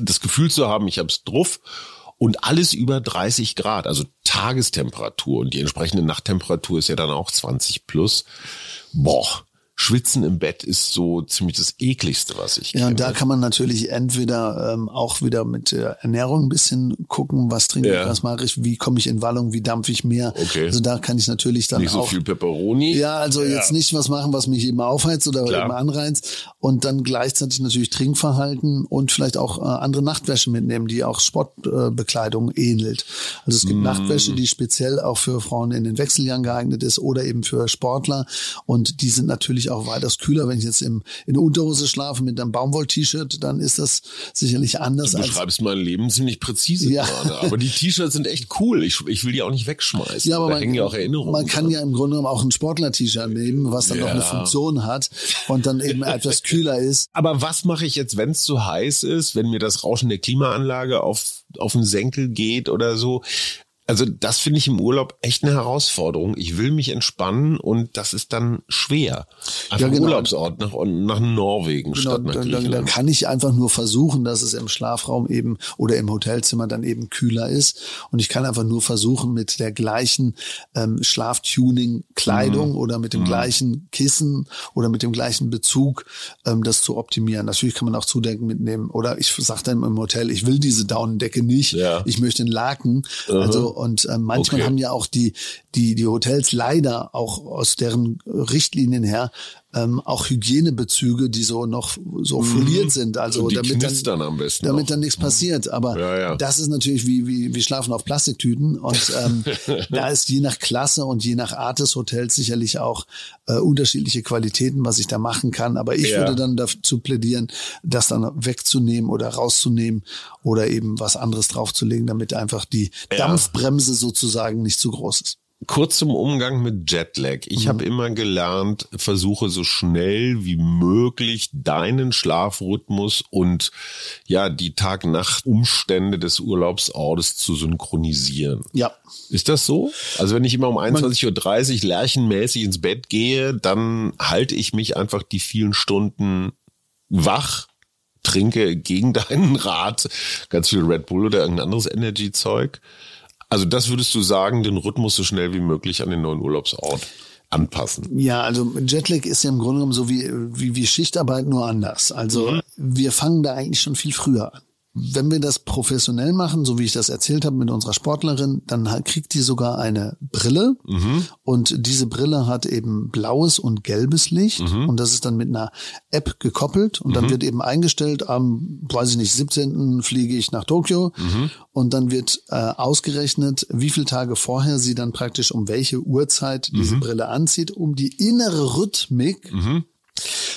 das Gefühl zu haben, ich habe es drauf. Und alles über 30 Grad, also Tagestemperatur und die entsprechende Nachttemperatur ist ja dann auch 20 plus. Boah, Schwitzen im Bett ist so ziemlich das ekligste, was ich Ja, und kenne. da kann man natürlich entweder ähm, auch wieder mit der Ernährung ein bisschen gucken, was trinke Ja. ich, was mache ich, wie komme ich in Wallung, wie dampfe ich mehr. Okay. Also da kann ich natürlich dann Nicht so auch viel Pepperoni. Ja, also jetzt nicht was machen, was mich eben aufheizt oder Klar. eben anreizt. Und dann gleichzeitig natürlich Trinkverhalten und vielleicht auch äh, andere Nachtwäsche mitnehmen, die auch Sportbekleidung äh, ähnelt. Also es gibt Mm. Nachtwäsche, die speziell auch für Frauen in den Wechseljahren geeignet ist oder eben für Sportler. Und die sind natürlich auch weitaus kühler. Wenn ich jetzt im, in Unterhose schlafe mit einem Baumwoll-T-Shirt, dann ist das sicherlich anders Du beschreibst mein Leben ziemlich präzise Ja. gerade. Aber die T-Shirts sind echt cool. Ich, ich will die auch nicht wegschmeißen. Ja, aber da man, hängen ja auch Erinnerungen. man kann ja im Grunde genommen auch ein Sportler-T-Shirt nehmen, was dann noch eine Ja. Funktion hat und dann eben etwas kühler ist. Aber was mache ich jetzt, wenn es zu heiß ist, wenn mir das Rauschen der Klimaanlage auf, auf den Senkel geht oder so? Also das finde ich im Urlaub echt eine Herausforderung. Ich will mich entspannen und das ist dann schwer. Einfach Ja, genau. Urlaubsort nach, nach Norwegen Genau, statt nach dann, dann, dann Griechenland. kann ich einfach nur versuchen, dass es im Schlafraum eben oder im Hotelzimmer dann eben kühler ist. Und ich kann einfach nur versuchen, mit der gleichen ähm, Schlaftuning-Kleidung Mhm. oder mit dem gleichen Kissen oder mit dem gleichen Bezug ähm, das zu optimieren. Natürlich kann man auch Zudecken mitnehmen. Oder ich sage dann im Hotel, ich will diese Daunendecke nicht. Ja. Ich möchte einen Laken. Also und ähm, manchmal Okay. haben ja auch die die die Hotels leider auch aus deren Richtlinien her ähm, auch Hygienebezüge, die so noch so foliert sind, also Und die damit dann, am besten damit noch. dann nichts passiert. Aber Ja, ja. das ist natürlich wie wie wie schlafen auf Plastiktüten und ähm, da ist je nach Klasse und je nach Art des Hotels sicherlich auch äh, unterschiedliche Qualitäten, was ich da machen kann. Aber ich Ja. würde dann dazu plädieren, das dann wegzunehmen oder rauszunehmen oder eben was anderes draufzulegen, damit einfach die Dampfbremse sozusagen nicht zu groß ist. Kurz zum Umgang mit Jetlag. Ich Mhm. habe immer gelernt, versuche so schnell wie möglich deinen Schlafrhythmus und ja, die Tag-Nacht-Umstände des Urlaubsortes zu synchronisieren. Ja. Ist das so? Also wenn ich immer um 21.30 Uhr lärchenmäßig ins Bett gehe, dann halte ich mich einfach die vielen Stunden wach, trinke gegen deinen Rat ganz viel Red Bull oder irgendein anderes Energy-Zeug. Also das würdest du sagen, den Rhythmus so schnell wie möglich an den neuen Urlaubsort anpassen. Ja, also Jetlag ist ja im Grunde genommen so wie, wie, wie Schichtarbeit nur anders. Also Mhm. wir fangen da eigentlich schon viel früher an. Wenn wir das professionell machen, so wie ich das erzählt habe mit unserer Sportlerin, dann kriegt die sogar eine Brille mhm. und diese Brille hat eben blaues und gelbes Licht mhm. und das ist dann mit einer App gekoppelt und dann mhm. wird eben eingestellt, am, weiß ich nicht, 17. fliege ich nach Tokio mhm. und dann wird äh, ausgerechnet, wie viele Tage vorher sie dann praktisch um welche Uhrzeit diese mhm. Brille anzieht, um die innere Rhythmik mhm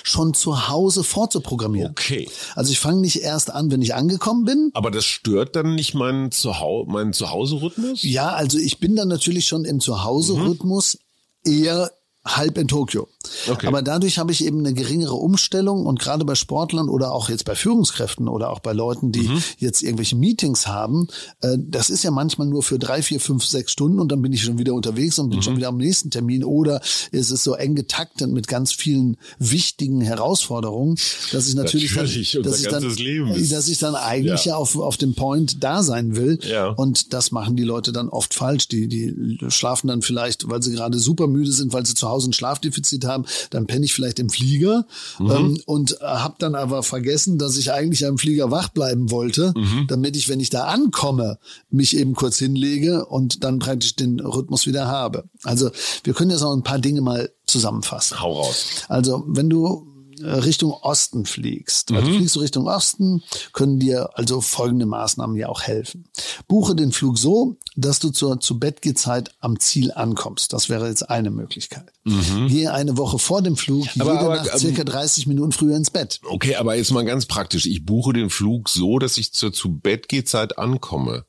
schon zu Hause vorzuprogrammieren. Okay. Also ich fange nicht erst an, wenn ich angekommen bin. Aber das stört dann nicht meinen, Zuhau meinen Zuhause-Rhythmus? Ja, also ich bin dann natürlich schon im Zuhause-Rhythmus mhm. eher halb in Tokio. Okay. Aber dadurch habe ich eben eine geringere Umstellung und gerade bei Sportlern oder auch jetzt bei Führungskräften oder auch bei Leuten, die mhm. jetzt irgendwelche Meetings haben, äh, das ist ja manchmal nur für drei, vier, fünf, sechs Stunden und dann bin ich schon wieder unterwegs und bin mhm. schon wieder am nächsten Termin oder ist es so eng getaktet mit ganz vielen wichtigen Herausforderungen, dass ich natürlich, natürlich dann, dass, ich dann, dass ich dann eigentlich ja. auf, auf dem Point da sein will ja. und das machen die Leute dann oft falsch. Die, die schlafen dann vielleicht, weil sie gerade super müde sind, weil sie zu Hause ein Schlafdefizit haben, dann penne ich vielleicht im Flieger mhm. ähm, und äh, habe dann aber vergessen, dass ich eigentlich am Flieger wach bleiben wollte, mhm. damit ich, wenn ich da ankomme, mich eben kurz hinlege und dann praktisch den Rhythmus wieder habe. Also wir können jetzt auch ein paar Dinge mal zusammenfassen. Hau raus. Also wenn du Richtung Osten fliegst, also fliegst du Richtung Osten, können dir also folgende Maßnahmen ja auch helfen. Buche den Flug so, dass du zur zu Bettgehzeit am Ziel ankommst. Das wäre jetzt eine Möglichkeit. Mhm. Gehe eine Woche vor dem Flug aber, jede aber, Nacht aber, circa 30 Minuten früher ins Bett. Okay, aber jetzt mal ganz praktisch. Ich buche den Flug so, dass ich zur zu Bettgehzeit ankomme.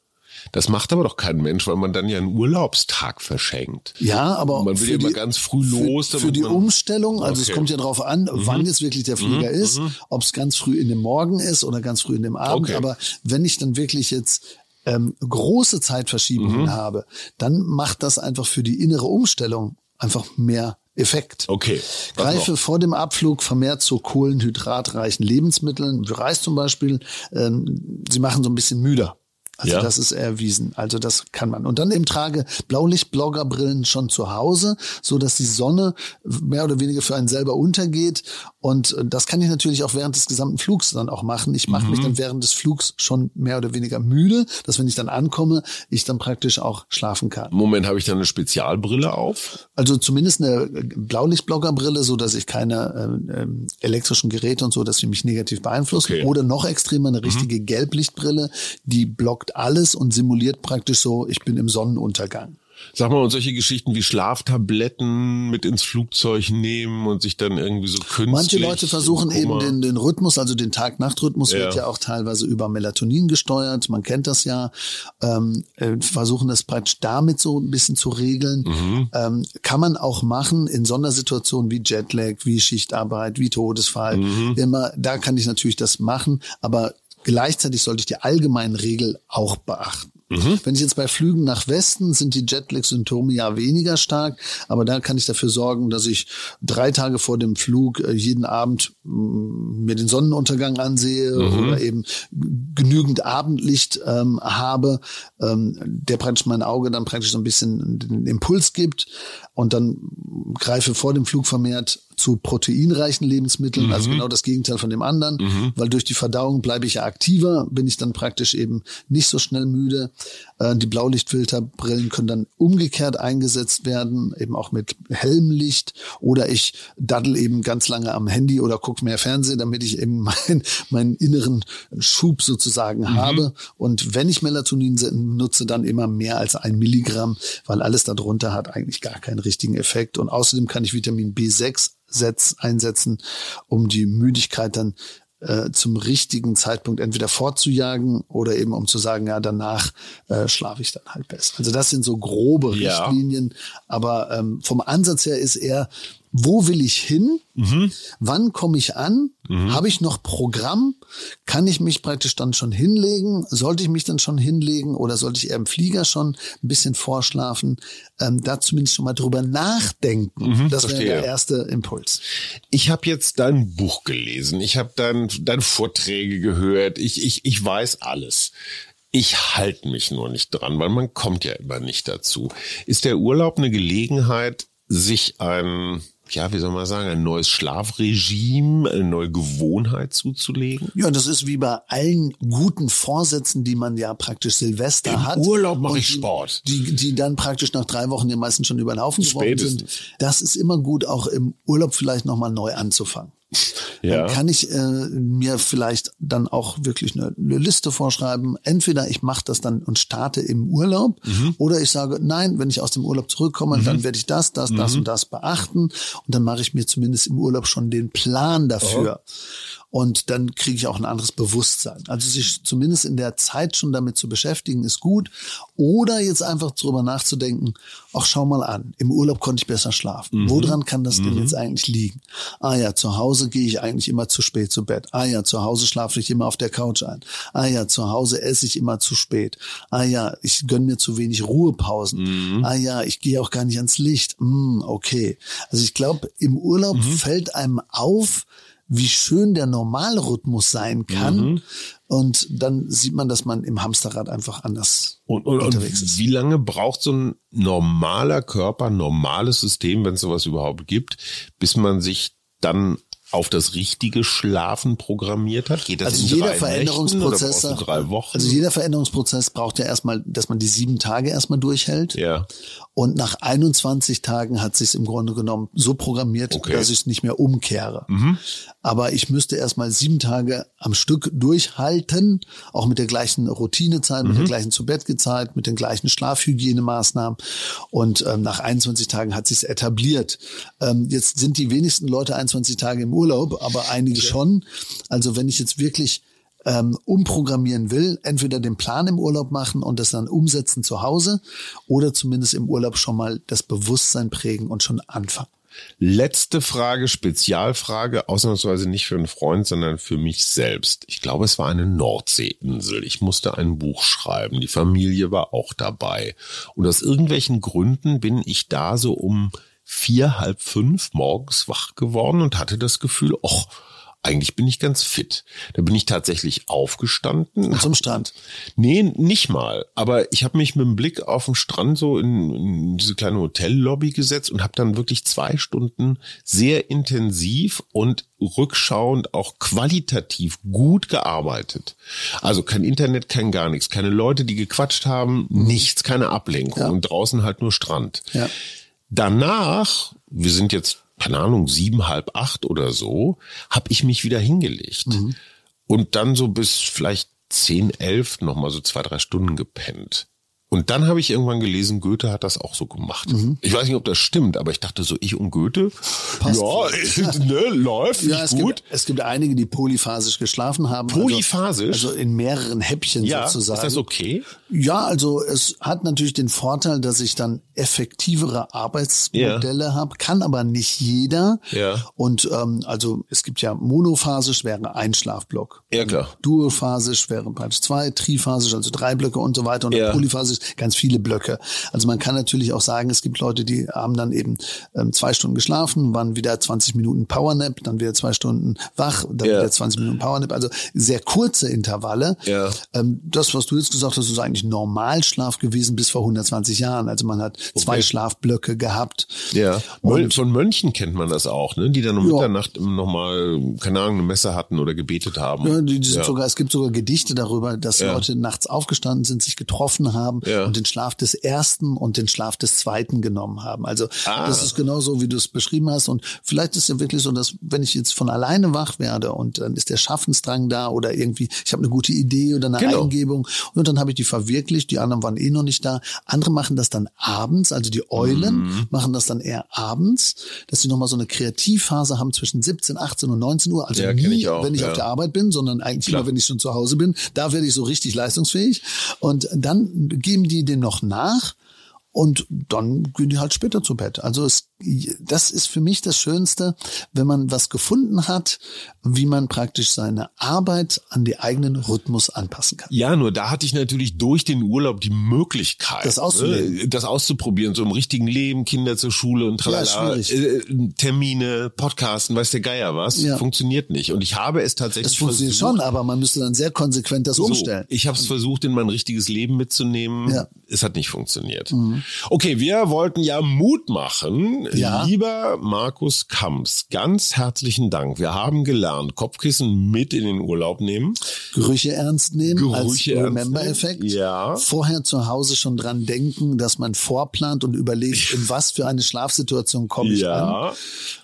Das macht aber doch kein Mensch, weil man dann ja einen Urlaubstag verschenkt. Ja, aber man will ja immer ganz früh los. Für, für die Umstellung, also okay. es kommt ja darauf an, mhm. wann jetzt wirklich der Flieger mhm. ist, mhm. ob es ganz früh in dem Morgen ist oder ganz früh in dem Abend. Okay. Aber wenn ich dann wirklich jetzt ähm, große Zeitverschiebungen mhm. habe, dann macht das einfach für die innere Umstellung einfach mehr Effekt. Okay. Greife vor dem Abflug vermehrt zu kohlenhydratreichen Lebensmitteln, wie Reis zum Beispiel. Ähm, sie machen so ein bisschen müder. Also ja. das ist erwiesen. Also das kann man. Und dann eben trage Blaulicht-Bloggerbrillen schon zu Hause, so dass die Sonne mehr oder weniger für einen selber untergeht. Und das kann ich natürlich auch während des gesamten Flugs dann auch machen. Ich mache mhm. mich dann während des Flugs schon mehr oder weniger müde, dass wenn ich dann ankomme, ich dann praktisch auch schlafen kann. Moment, habe ich dann eine Spezialbrille auf? Also zumindest eine Blaulicht-Bloggerbrille, so dass ich keine äh, äh, elektrischen Geräte und so, dass sie mich negativ beeinflussen. Okay. Oder noch extremer eine richtige mhm. Gelblichtbrille, die blockt alles und simuliert praktisch so, ich bin im Sonnenuntergang. Sag mal, und solche Geschichten wie Schlaftabletten mit ins Flugzeug nehmen und sich dann irgendwie so künstlich... Manche Leute versuchen eben den, den Rhythmus, also den Tag-Nacht-Rhythmus ja. wird ja auch teilweise über Melatonin gesteuert, man kennt das ja, ähm, äh, versuchen das praktisch damit so ein bisschen zu regeln. Mhm. Ähm, kann man auch machen in Sondersituationen wie Jetlag, wie Schichtarbeit, wie Todesfall. Mhm. Immer, da kann ich natürlich das machen, aber Gleichzeitig sollte ich die allgemeinen Regel auch beachten. Mhm. Wenn ich jetzt bei Flügen nach Westen sind die Jetlag-Symptome ja weniger stark, aber da kann ich dafür sorgen, dass ich drei Tage vor dem Flug äh, jeden Abend mm, mir den Sonnenuntergang ansehe mhm. oder eben genügend Abendlicht ähm, habe, ähm, der praktisch mein Auge dann praktisch so ein bisschen den Impuls gibt und dann greife vor dem Flug vermehrt zu proteinreichen Lebensmitteln, also mhm. also genau das Gegenteil von dem anderen, mhm. weil durch die Verdauung bleibe ich ja aktiver, bin ich dann praktisch eben nicht so schnell müde. Äh, die Blaulichtfilterbrillen können dann umgekehrt eingesetzt werden, eben auch mit Helmlicht oder ich daddel eben ganz lange am Handy oder gucke mehr Fernsehen, damit ich eben mein, meinen inneren Schub sozusagen mhm. habe. Und wenn ich Melatonin nutze, dann immer mehr als ein Milligramm, weil alles darunter hat eigentlich gar keinen richtigen Effekt. Und außerdem kann ich Vitamin B6 einsetzen, um die Müdigkeit dann äh, zum richtigen Zeitpunkt entweder fortzujagen oder eben um zu sagen, ja, danach äh, schlafe ich dann halt besser. Also das sind so grobe ja. Richtlinien, aber ähm, vom Ansatz her ist eher, wo will ich hin? Mhm. Wann komme ich an? Mhm. Habe ich noch Programm? Kann ich mich praktisch dann schon hinlegen? Sollte ich mich dann schon hinlegen oder sollte ich eher im Flieger schon ein bisschen vorschlafen? Ähm, da zumindest schon mal drüber nachdenken. Mhm, das wäre der erste Impuls. Ich habe jetzt dein Buch gelesen. Ich habe dein, deine Vorträge gehört. Ich, ich, ich weiß alles. Ich halte mich nur nicht dran, weil man kommt ja immer nicht dazu. Ist der Urlaub eine Gelegenheit, sich ein ja, wie soll man sagen, ein neues Schlafregime, eine neue Gewohnheit zuzulegen? Ja, das ist wie bei allen guten Vorsätzen, die man ja praktisch Silvester Im hat. Urlaub mache ich Sport. Die, die dann praktisch nach drei Wochen den meisten schon über den Haufen sind. Das ist immer gut, auch im Urlaub vielleicht nochmal neu anzufangen. Ja. Dann kann ich äh, mir vielleicht dann auch wirklich eine, eine Liste vorschreiben. Entweder ich mache das dann und starte im Urlaub Mhm. oder ich sage, nein, wenn ich aus dem Urlaub zurückkomme, dann werde ich das, das, das Mhm. und das beachten. Und dann mache ich mir zumindest im Urlaub schon den Plan dafür. Und dann kriege ich auch ein anderes Bewusstsein. Also sich zumindest in der Zeit schon damit zu beschäftigen, ist gut. Oder jetzt einfach drüber nachzudenken, ach schau mal an, im Urlaub konnte ich besser schlafen. Woran kann das denn jetzt eigentlich liegen? Ah ja, zu Hause gehe ich eigentlich immer zu spät zu Bett. Ah ja, zu Hause schlafe ich immer auf der Couch ein. Ah ja, zu Hause esse ich immer zu spät. Ah ja, ich gönne mir zu wenig Ruhepausen. Ah ja, ich gehe auch gar nicht ans Licht. Hm, okay. Also ich glaube, im Urlaub fällt einem auf, wie schön der Normalrhythmus sein kann. Und dann sieht man, dass man im Hamsterrad einfach anders Und, und, unterwegs ist. wie lange braucht so ein normaler Körper, normales System, wenn es sowas überhaupt gibt, bis man sich dann auf das richtige Schlafen programmiert hat? Geht das Also in jeder drei Veränderungsprozess, Nächten drei Wochen? also jeder Veränderungsprozess braucht ja erstmal, dass man die sieben Tage erstmal durchhält. ja. Und nach 21 Tagen hat sich im Grunde genommen so programmiert, Okay. dass ich es nicht mehr umkehre. Aber ich müsste erstmal sieben Tage am Stück durchhalten, auch mit der gleichen Routinezeit, mit der gleichen Zu-Bett-Zeit, mit den gleichen Schlafhygienemaßnahmen. Und ähm, nach 21 Tagen hat sich etabliert. Ähm, jetzt sind die wenigsten Leute 21 Tage im Urlaub, aber einige schon. Also wenn ich jetzt wirklich ähm, umprogrammieren will, entweder den Plan im Urlaub machen und das dann umsetzen zu Hause oder zumindest im Urlaub schon mal das Bewusstsein prägen und schon anfangen. Letzte Frage, Spezialfrage, ausnahmsweise nicht für einen Freund, sondern für mich selbst. Ich glaube, es war eine Nordseeinsel. Ich musste ein Buch schreiben. Die Familie war auch dabei. Und aus irgendwelchen Gründen bin ich da so um vier, halb fünf morgens wach geworden und hatte das Gefühl, ach, eigentlich bin ich ganz fit. Da bin ich tatsächlich aufgestanden. Und zum Strand. Nee, nicht mal. Aber ich habe mich mit dem Blick auf den Strand so in, in diese kleine Hotellobby gesetzt und habe dann wirklich zwei Stunden sehr intensiv und rückschauend auch qualitativ gut gearbeitet. Also kein Internet, kein gar nichts, keine Leute, die gequatscht haben, nichts, keine Ablenkung Ja. und draußen halt nur Strand. Ja. Danach, wir sind jetzt, keine Ahnung, sieben, halb acht oder so, habe ich mich wieder hingelegt. Und dann so bis vielleicht zehn, elf nochmal so zwei, drei Stunden gepennt. Und dann habe ich irgendwann gelesen, Goethe hat das auch so gemacht. Ich weiß nicht, ob das stimmt, aber ich dachte so, ich und Goethe, Passt. ja, ne, läuft Ja, es gut. gibt, es gibt einige, die polyphasisch geschlafen haben. Polyphasisch? Also, also in mehreren Häppchen ja, sozusagen. ist das okay? Ja, also es hat natürlich den Vorteil, dass ich dann effektivere Arbeitsmodelle habe, kann aber nicht jeder. Ja. Und ähm, also es gibt ja monophasisch wäre ein Schlafblock. Ja, klar. Duophasisch wäre praktisch zwei, triphasisch, also drei Blöcke und so weiter und Ja. polyphasisch ganz viele Blöcke. Also man kann natürlich auch sagen, es gibt Leute, die haben dann eben ähm, zwei Stunden geschlafen, waren wieder 20 Minuten Powernap, dann wieder zwei Stunden wach, dann Ja. wieder 20 Minuten Powernap. Also sehr kurze Intervalle. Ja. Ähm, das, was du jetzt gesagt hast, ist eigentlich Normalschlaf gewesen bis vor 120 Jahren. Also man hat zwei Schlafblöcke gehabt. Ja. Und- Von Mönchen kennt man das auch, ne? Die dann um Ja. Mitternacht nochmal, keine Ahnung, eine Messe hatten oder gebetet haben. Ja, die, die sind Ja. sogar, es gibt sogar Gedichte darüber, dass Ja. Leute nachts aufgestanden sind, sich getroffen haben Ja. und den Schlaf des ersten und den Schlaf des zweiten genommen haben. Also Ah. das ist genau so, wie du es beschrieben hast. Und vielleicht ist ja wirklich so, dass wenn ich jetzt von alleine wach werde und dann ist der Schaffensdrang da oder irgendwie, ich habe eine gute Idee oder eine Genau. Eingebung und dann habe ich die verwirklicht, die anderen waren eh noch nicht da. Andere machen das dann abends, also die Eulen Mhm. machen das dann eher abends, dass sie nochmal so eine Kreativphase haben zwischen 17, 18 und 19 Uhr. Also Ja, nie, ich auch, wenn ich ja. auf der Arbeit bin, sondern eigentlich Klar. immer, wenn ich schon zu Hause bin. Da werde ich so richtig leistungsfähig. Und dann geben die den noch nach. Und dann gehen die halt später zu Bett. Also es, das ist für mich das Schönste, wenn man was gefunden hat, wie man praktisch seine Arbeit an die eigenen Rhythmus anpassen kann. Ja, nur da hatte ich natürlich durch den Urlaub die Möglichkeit, Das ne, das auszuprobieren, so im richtigen Leben, Kinder zur Schule und tralala, schwierig. äh, Termine, Podcasten, weiß der Geier was, Ja. funktioniert nicht. Und ich habe es tatsächlich Das funktioniert versucht, schon, aber man müsste dann sehr konsequent das so, umstellen. Ich habe es versucht, in mein richtiges Leben mitzunehmen. Ja. Mhm. Es hat nicht funktioniert. Okay, wir wollten ja Mut machen. Ja. lieber Markus Kamps, ganz herzlichen Dank. Wir haben gelernt, Kopfkissen mit in den Urlaub nehmen. Gerüche ernst nehmen als Gerüche ernst Remember-Effekt. ja. Vorher zu Hause schon dran denken, dass man vorplant und überlegt, in was für eine Schlafsituation komme ich Ja. an.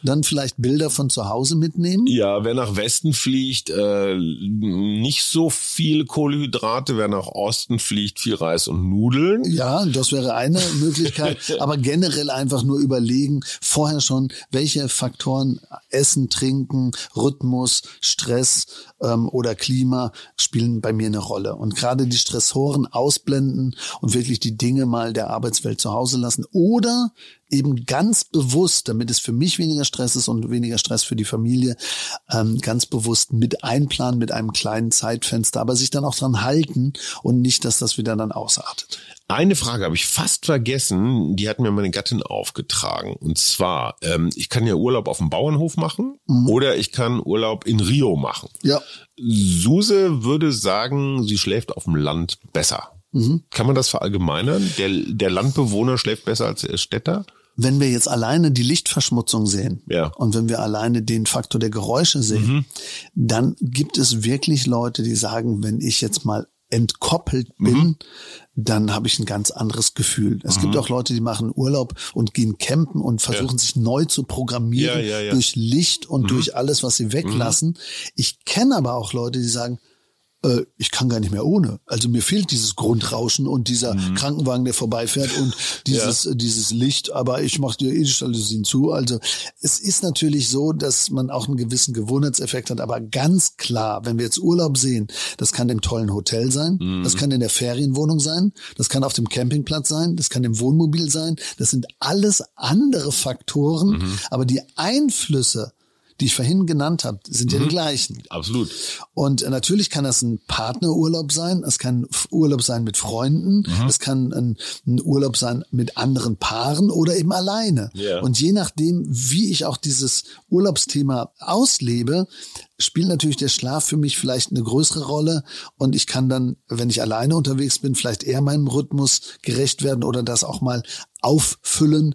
Dann vielleicht Bilder von zu Hause mitnehmen. Ja, wer nach Westen fliegt, äh, nicht so viele Kohlenhydrate. Wer nach Osten fliegt, viel Reis und Nudeln. Ja, das wäre eine Möglichkeit. Aber generell einfach nur überlegen, vorher schon, welche Faktoren Essen, Trinken, Rhythmus, Stress ähm, oder Klima spielen bei mir eine Rolle. Und gerade die Stressoren ausblenden und wirklich die Dinge mal der Arbeitswelt zu Hause lassen. Oder eben ganz bewusst, damit es für mich weniger Stress ist und weniger Stress für die Familie, ähm, ganz bewusst mit einplanen, mit einem kleinen Zeitfenster, aber sich dann auch dran halten und nicht, dass das wieder dann ausartet. Eine Frage habe ich fast vergessen, die hat mir meine Gattin aufgetragen. Und zwar, ähm, ich kann ja Urlaub auf dem Bauernhof machen oder ich kann Urlaub in Rio machen. Ja, Suse würde sagen, sie schläft auf dem Land besser. Kann man das verallgemeinern? Der, der Landbewohner schläft besser als der Städter? wenn wir jetzt alleine die Lichtverschmutzung sehen Ja. und wenn wir alleine den Faktor der Geräusche sehen, dann gibt es wirklich Leute, die sagen, wenn ich jetzt mal entkoppelt bin, dann habe ich ein ganz anderes Gefühl. Es gibt auch Leute, die machen Urlaub und gehen campen und versuchen sich neu zu programmieren Ja, ja, ja. durch Licht und durch alles, was sie weglassen. Ich kenne aber auch Leute, die sagen, äh, ich kann gar nicht mehr ohne. Also mir fehlt dieses Grundrauschen und dieser Mhm. Krankenwagen, der vorbeifährt und dieses, äh, dieses Licht, aber ich mache dir eh die Jalousien zu. Also es ist natürlich so, dass man auch einen gewissen Gewohnheitseffekt hat, aber ganz klar, wenn wir jetzt Urlaub sehen, das kann im tollen Hotel sein, Mhm. das kann in der Ferienwohnung sein, das kann auf dem Campingplatz sein, das kann im Wohnmobil sein, das sind alles andere Faktoren, Mhm. aber die Einflüsse, die ich vorhin genannt habe, sind Mhm. ja die gleichen. Absolut. Und äh, natürlich kann das ein Partnerurlaub sein, es kann Urlaub sein mit Freunden, Mhm. es kann ein, ein Urlaub sein mit anderen Paaren oder eben alleine. Ja. Und je nachdem, wie ich auch dieses Urlaubsthema auslebe, spielt natürlich der Schlaf für mich vielleicht eine größere Rolle und ich kann dann, wenn ich alleine unterwegs bin, vielleicht eher meinem Rhythmus gerecht werden oder das auch mal auffüllen,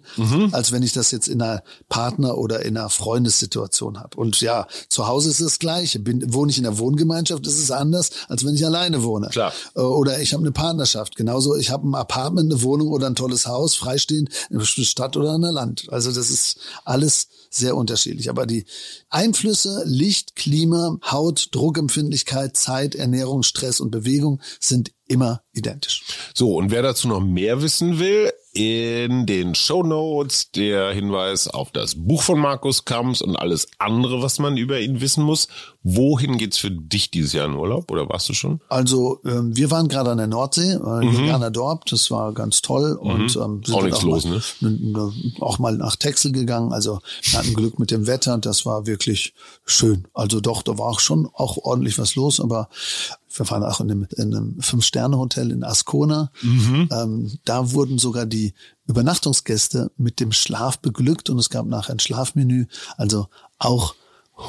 als wenn ich das jetzt in einer Partner- oder in einer Freundessituation habe. Und ja, zu Hause ist es das Gleiche. Bin, wohne ich in einer Wohngemeinschaft, ist es anders, als wenn ich alleine wohne. Klar. Äh, Oder ich habe eine Partnerschaft. Genauso, ich habe ein Apartment, eine Wohnung oder ein tolles Haus, freistehend in einer Stadt oder in einer Land. Also das ist alles sehr unterschiedlich. Aber die Einflüsse Licht, Klima, Haut, Druckempfindlichkeit, Zeit, Ernährung, Stress und Bewegung sind immer identisch. So, und wer dazu noch mehr wissen will, in den Show Notes der Hinweis auf das Buch von Markus Kamps und alles andere, was man über ihn wissen muss. Wohin geht's für dich dieses Jahr in Urlaub oder warst du schon? Also ähm, wir waren gerade an der Nordsee, äh, in Jana Dorp, das war ganz toll und ähm, sind Mhm. Auch nichts mal, los, ne? n- n- Auch mal nach Texel gegangen, also wir hatten Glück mit dem Wetter, das war wirklich schön. Also doch, da war auch schon auch ordentlich was los, aber wir waren auch in einem, in einem Fünf-Sterne-Hotel in Ascona. Mhm. Ähm, da wurden sogar die Übernachtungsgäste mit dem Schlaf beglückt und es gab nachher ein Schlafmenü. Also auch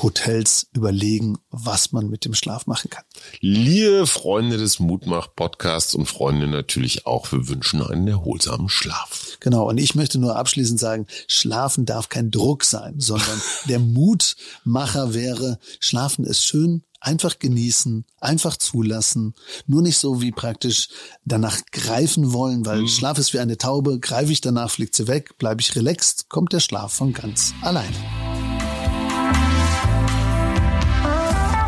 Hotels überlegen, was man mit dem Schlaf machen kann. Liebe Freunde des Mutmach-Podcasts und Freunde natürlich auch, wir wünschen einen erholsamen Schlaf. Genau, und ich möchte nur abschließend sagen, Schlafen darf kein Druck sein, sondern der Mutmacher wäre, Schlafen ist schön, einfach genießen, einfach zulassen, nur nicht so wie praktisch danach greifen wollen, weil Schlaf ist wie eine Taube, greife ich danach, fliegt sie weg, bleibe ich relaxed, kommt der Schlaf von ganz alleine.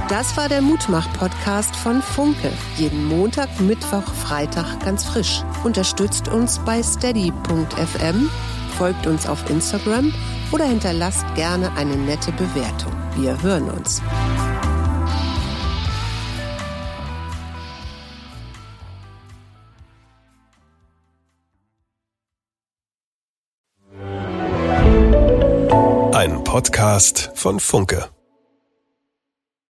Das war der Mutmach-Podcast von Funke. Jeden Montag, Mittwoch, Freitag ganz frisch. Unterstützt uns bei steady.fm, folgt uns auf Instagram oder hinterlasst gerne eine nette Bewertung. Wir hören uns. Podcast von Funke.